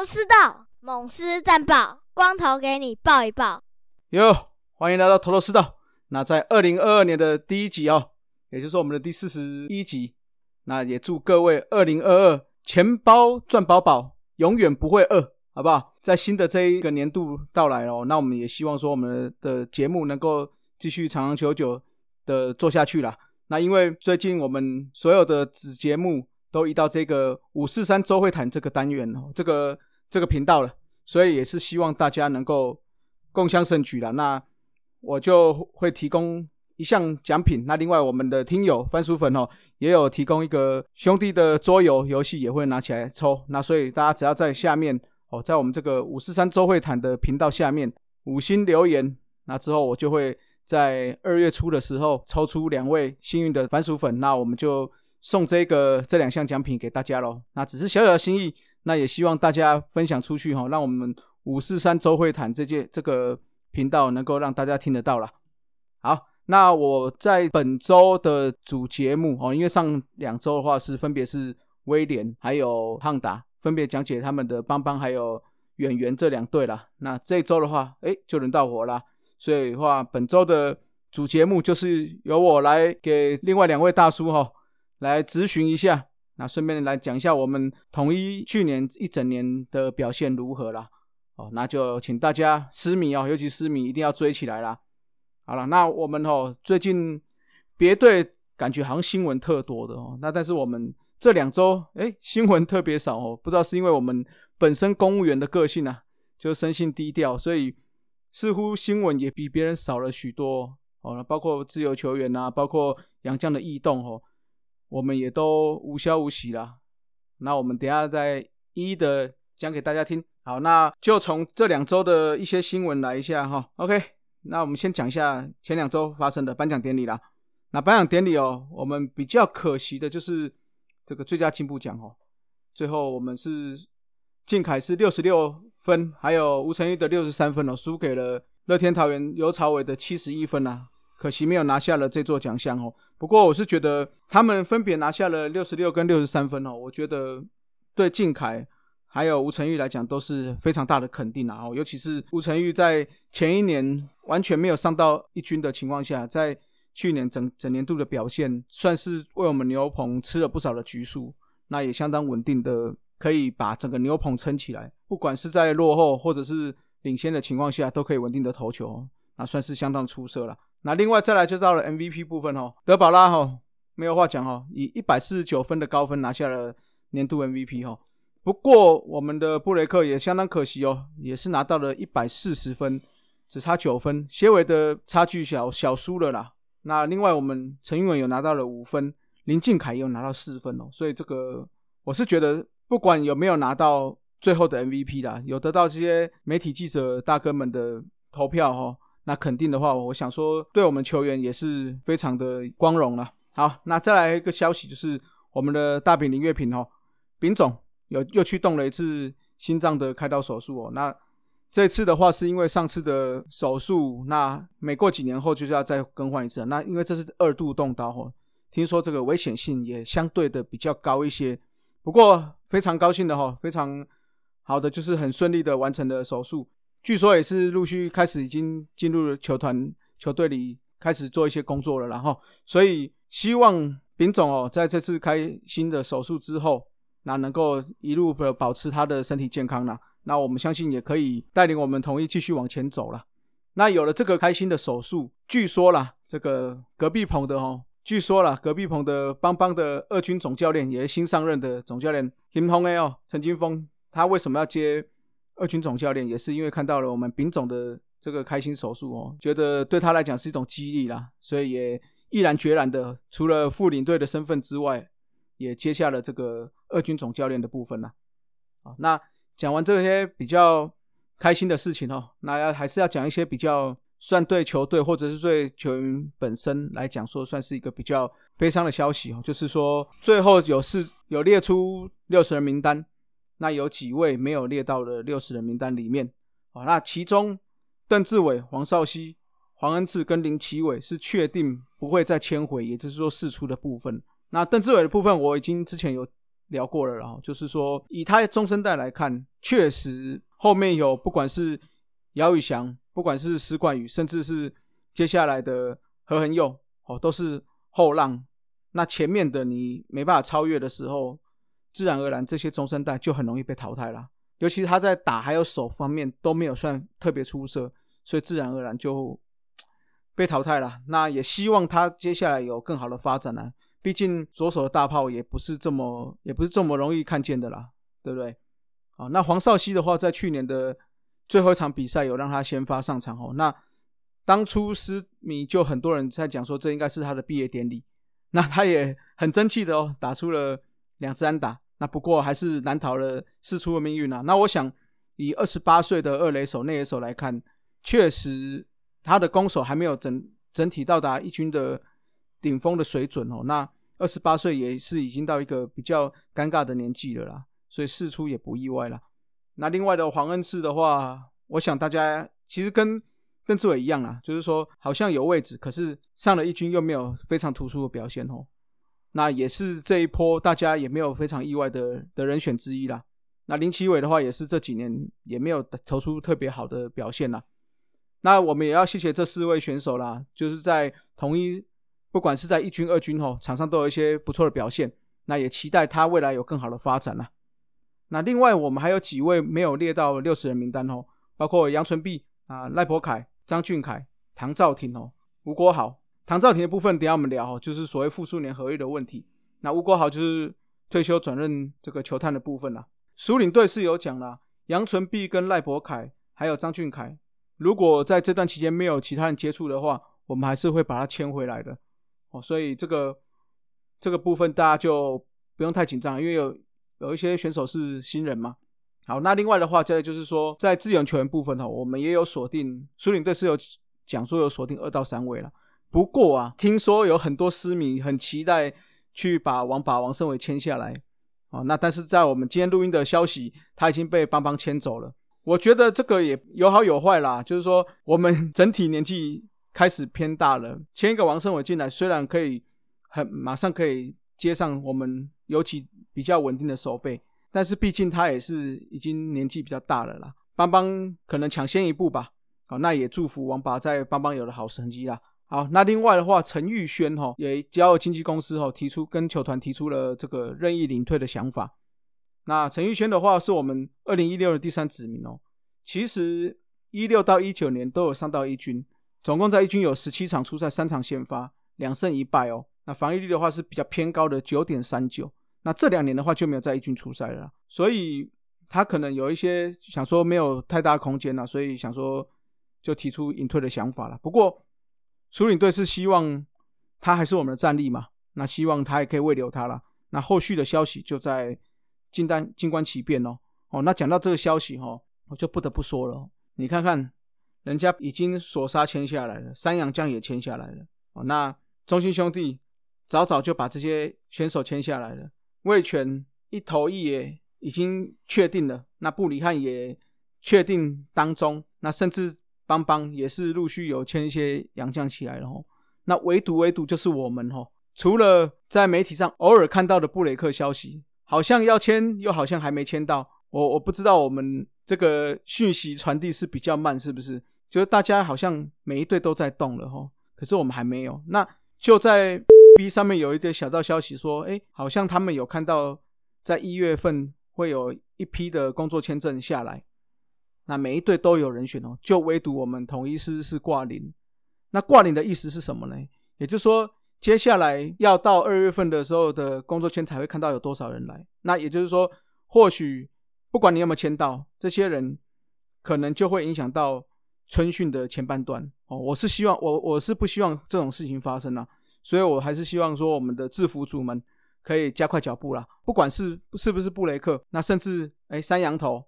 头头是道，猛狮战报，光头给你报一报。哟，欢迎来到头头是道。那在二零二二年的第一集哦，也就是我们的第四十一集。那也祝各位二零二二钱包赚饱饱，永远不会饿，好不好？在新的这一个年度到来哦，那我们也希望说我们的节目能够继续长长久久的做下去啦。那因为最近我们所有的子节目都移到这个五四三周会谈这个单元哦，这个这个频道了，所以也是希望大家能够共襄盛举了。那我就会提供一项奖品。那另外我们的听友番薯粉哦，也有提供一个兄弟的桌游游戏，也会拿起来抽。那所以大家只要在下面哦，在我们这个五四三周会谈的频道下面五星留言，那之后我就会。在二月初的时候，抽出两位幸运的番薯粉，那我们就送这个这两项奖品给大家喽。那只是小小的心意，那也希望大家分享出去哈，让我们五四三周会谈这届这个频道能够让大家听得到了。好，那我在本周的主节目哦，因为上两周的话是分别是威廉还有汉达分别讲解他们的邦邦还有远远这两队啦。那这周的话，哎，就轮到我啦。所以话，本周的主节目就是由我来给另外两位大叔哈来咨询一下，那顺便来讲一下我们统一去年一整年的表现如何啦。哦，那就请大家私迷哦，尤其私迷一定要追起来啦。好了，那我们哦最近别队感觉好像新闻特多的哦，那但是我们这两周哎新闻特别少哦，不知道是因为我们本身公务员的个性啊，就生性低调，所以。似乎新闻也比别人少了许多哦，包括自由球员呐，包括杨绛的异动哦，我们也都无消无息啦。那我们等下再一一的讲给大家听。好，那就从这两周的一些新闻来一下哈。OK，那我们先讲一下前两周发生的颁奖典礼啦。那颁奖典礼哦，我们比较可惜的就是这个最佳进步奖哦，最后我们是靖凯是六十六。分还有吴成玉的六十三分哦，输给了乐天桃园尤朝伟的七十一分啊，可惜没有拿下了这座奖项哦。不过我是觉得他们分别拿下了六十六跟六十三分哦，我觉得对靖凯还有吴成玉来讲都是非常大的肯定啊。哦，尤其是吴成玉在前一年完全没有上到一军的情况下，在去年整整年度的表现算是为我们牛棚吃了不少的局数，那也相当稳定的。可以把整个牛棚撑起来，不管是在落后或者是领先的情况下，都可以稳定的投球，那算是相当出色了。那另外再来就到了 MVP 部分哦，德保拉哈没有话讲哈，以一百四十九分的高分拿下了年度 MVP 哈。不过我们的布雷克也相当可惜哦，也是拿到了一百四十分，只差九分，结尾的差距小小输了啦。那另外我们陈英文有拿到了五分，林敬凯也有拿到四分哦，所以这个我是觉得。不管有没有拿到最后的 MVP 啦，有得到这些媒体记者大哥们的投票哈，那肯定的话，我想说对我们球员也是非常的光荣了。好，那再来一个消息，就是我们的大饼林月平哦，丙总有又去动了一次心脏的开刀手术哦。那这次的话，是因为上次的手术，那每过几年后就是要再更换一次。那因为这是二度动刀哦，听说这个危险性也相对的比较高一些。不过非常高兴的哈，非常好的就是很顺利的完成了手术，据说也是陆续开始已经进入了球团球队里开始做一些工作了，然后所以希望丙总哦在这次开新的手术之后，那能够一路的保持他的身体健康啦，那我们相信也可以带领我们统一继续往前走了。那有了这个开心的手术，据说啦，这个隔壁棚的哦。据说了，隔壁棚的邦邦的二军总教练也是新上任的总教练金峰 A 哦，陈金峰，他为什么要接二军总教练？也是因为看到了我们丙总的这个开心手术哦，觉得对他来讲是一种激励啦，所以也毅然决然的，除了副领队的身份之外，也接下了这个二军总教练的部分啦。好，那讲完这些比较开心的事情哦，那要还是要讲一些比较。算对球队或者是对球员本身来讲，说算是一个比较悲伤的消息哦。就是说，最后有是有列出六十人名单，那有几位没有列到了六十人名单里面啊。那其中邓志伟、黄少熙、黄恩赐跟林奇伟是确定不会再签回，也就是说释出的部分。那邓志伟的部分，我已经之前有聊过了，然后就是说以他的中生代来看，确实后面有不管是姚宇翔，不管是施冠宇，甚至是接下来的何恒佑，哦，都是后浪。那前面的你没办法超越的时候，自然而然这些中生代就很容易被淘汰了。尤其他在打还有手方面都没有算特别出色，所以自然而然就被淘汰了。那也希望他接下来有更好的发展呢。毕竟左手的大炮也不是这么也不是这么容易看见的啦，对不对？啊，那黄少熙的话，在去年的最后一场比赛有让他先发上场哦。那当初斯米就很多人在讲说，这应该是他的毕业典礼。那他也很争气的哦，打出了两支安打。那不过还是难逃了四出的命运啊。那我想以二十八岁的二垒手、内野手来看，确实他的攻守还没有整整体到达一军的。顶峰的水准哦，那二十八岁也是已经到一个比较尴尬的年纪了啦，所以事出也不意外啦。那另外的黄恩赐的话，我想大家其实跟邓志伟一样啊，就是说好像有位置，可是上了一军又没有非常突出的表现哦。那也是这一波大家也没有非常意外的的人选之一啦。那林奇伟的话，也是这几年也没有投出特别好的表现啦。那我们也要谢谢这四位选手啦，就是在同一。不管是在一军、二军吼，场上都有一些不错的表现，那也期待他未来有更好的发展啦。那另外我们还有几位没有列到六十人名单哦，包括杨纯碧啊、赖伯凯、张俊凯、唐兆廷哦、吴国豪。唐兆廷的部分等下我们聊哦，就是所谓复数年合约的问题。那吴国豪就是退休转任这个球探的部分啦。苏领队是有讲啦，杨纯碧跟赖伯凯还有张俊凯，如果在这段期间没有其他人接触的话，我们还是会把他签回来的。哦，所以这个这个部分大家就不用太紧张，因为有有一些选手是新人嘛。好，那另外的话，再就是说，在自由球员部分哈，我们也有锁定，苏领队是有讲说有锁定二到三位了。不过啊，听说有很多私迷很期待去把王把王胜伟签下来啊。那但是在我们今天录音的消息，他已经被邦邦签走了。我觉得这个也有好有坏啦，就是说我们整体年纪。开始偏大了，签一个王胜伟进来，虽然可以很马上可以接上我们尤其比较稳定的手背，但是毕竟他也是已经年纪比较大了啦。邦邦可能抢先一步吧。好，那也祝福王拔在邦邦有了好成绩啦。好，那另外的话，陈玉轩哈也交由经纪公司哈提出跟球团提出了这个任意领退的想法。那陈玉轩的话是我们二零一六的第三指名哦，其实一六到一九年都有上到一军。总共在一军有十七场出赛，三场先发，两胜一败哦。那防御率的话是比较偏高的九点三九。那这两年的话就没有在一军出赛了，所以他可能有一些想说没有太大空间了，所以想说就提出隐退的想法了。不过处领队是希望他还是我们的战力嘛，那希望他也可以未留他了。那后续的消息就在静单静观其变哦。哦，那讲到这个消息哈，我就不得不说了，你看看。人家已经索杀签下来了，山羊将也签下来了。哦，那中心兄弟早早就把这些选手签下来了。魏权一头一野已经确定了，那布里汉也确定当中，那甚至邦邦也是陆续有签一些洋将起来了。吼，那唯独唯独就是我们哦，除了在媒体上偶尔看到的布雷克消息，好像要签，又好像还没签到。我我不知道我们。这个讯息传递是比较慢，是不是？就是大家好像每一队都在动了吼，可是我们还没有。那就在 B 上面有一个小道消息说，哎，好像他们有看到在一月份会有一批的工作签证下来，那每一队都有人选哦，就唯独我们统一师是挂零。那挂零的意思是什么呢？也就是说，接下来要到二月份的时候的工作签才会看到有多少人来。那也就是说，或许。不管你有没有签到，这些人可能就会影响到春训的前半段哦。我是希望我我是不希望这种事情发生啊，所以我还是希望说我们的制服组们可以加快脚步啦。不管是是不是布雷克，那甚至哎三羊头，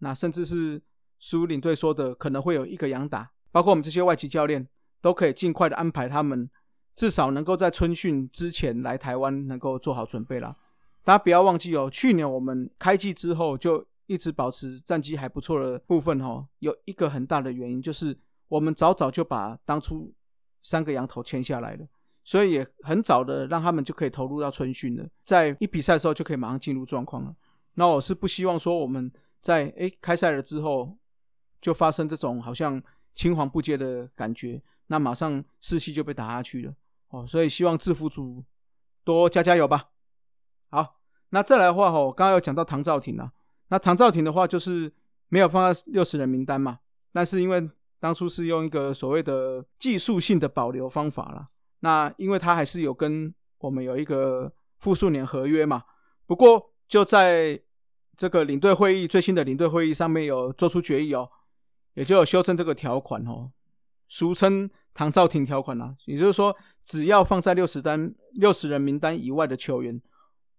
那甚至是苏领队说的可能会有一个羊打，包括我们这些外籍教练都可以尽快的安排他们，至少能够在春训之前来台湾能够做好准备啦。大家不要忘记哦，去年我们开季之后就一直保持战绩还不错的部分哦，有一个很大的原因就是我们早早就把当初三个羊头签下来了，所以也很早的让他们就可以投入到春训了，在一比赛的时候就可以马上进入状况了。那我是不希望说我们在诶开赛了之后就发生这种好像青黄不接的感觉，那马上士气就被打下去了哦。所以希望制服组多加加油吧。好，那再来的话哦，刚刚有讲到唐兆廷啊，那唐兆廷的话就是没有放在六十人名单嘛，但是因为当初是用一个所谓的技术性的保留方法啦。那因为他还是有跟我们有一个复数年合约嘛，不过就在这个领队会议最新的领队会议上面有做出决议哦，也就有修正这个条款哦，俗称唐兆廷条款啊，也就是说，只要放在六十单六十人名单以外的球员，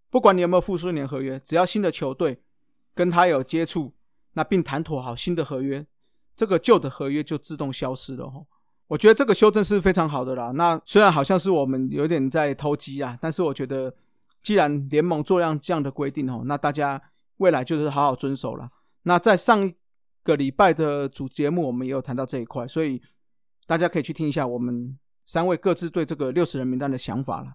不管你有没有复数年合约，只要新的球队跟他有接触，那并谈妥好新的合约，这个旧的合约就自动消失了哦。我觉得这个修正是非常好的啦。那虽然好像是我们有点在偷鸡啊，但是我觉得既然联盟做样这样的规定哦，那大家未来就是好好遵守了。那在上一个礼拜的主节目，我们也有谈到这一块，所以大家可以去听一下我们三位各自对这个六十人名单的想法了。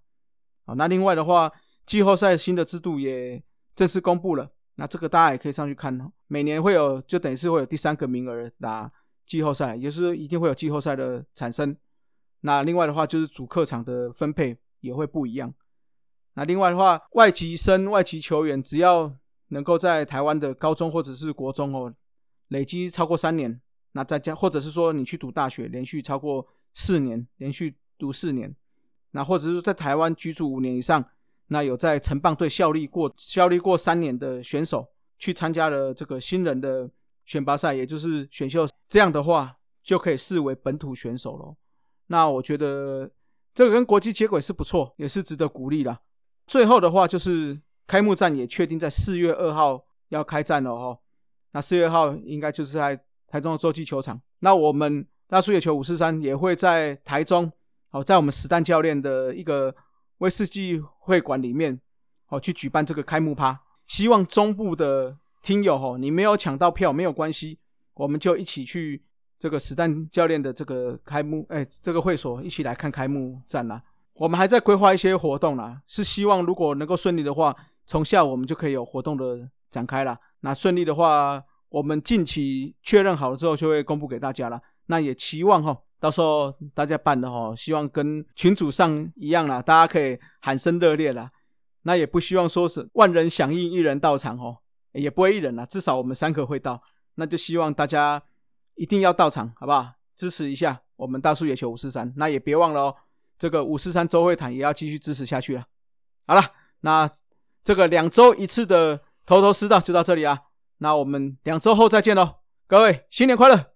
好，那另外的话，季后赛新的制度也正式公布了，那这个大家也可以上去看哦。每年会有，就等于是会有第三个名额打。季后赛也是一定会有季后赛的产生。那另外的话，就是主客场的分配也会不一样。那另外的话，外籍生、外籍球员只要能够在台湾的高中或者是国中哦，累积超过三年，那再加或者是说你去读大学，连续超过四年，连续读四年，那或者是在台湾居住五年以上，那有在城棒队效力过效力过三年的选手，去参加了这个新人的。选拔赛，也就是选秀，这样的话就可以视为本土选手了。那我觉得这个跟国际接轨是不错，也是值得鼓励啦。最后的话就是开幕战也确定在四月二号要开战了哦。那四月号应该就是在台中的洲际球场。那我们大树野球五四三也会在台中，哦，在我们实弹教练的一个威士忌会馆里面，哦，去举办这个开幕趴。希望中部的。听友吼，你没有抢到票没有关系，我们就一起去这个实弹教练的这个开幕，哎，这个会所一起来看开幕战啦。我们还在规划一些活动啦，是希望如果能够顺利的话，从下午我们就可以有活动的展开了。那顺利的话，我们近期确认好了之后就会公布给大家了。那也期望哈，到时候大家办的哈，希望跟群主上一样啦，大家可以喊声热烈啦。那也不希望说是万人响应，一人到场哦。也不会一人啦，至少我们三个会到，那就希望大家一定要到场，好不好？支持一下我们大树野球五四三，那也别忘了哦，这个五四三周会谈也要继续支持下去了。好了，那这个两周一次的头头是道就到这里啊，那我们两周后再见喽，各位新年快乐！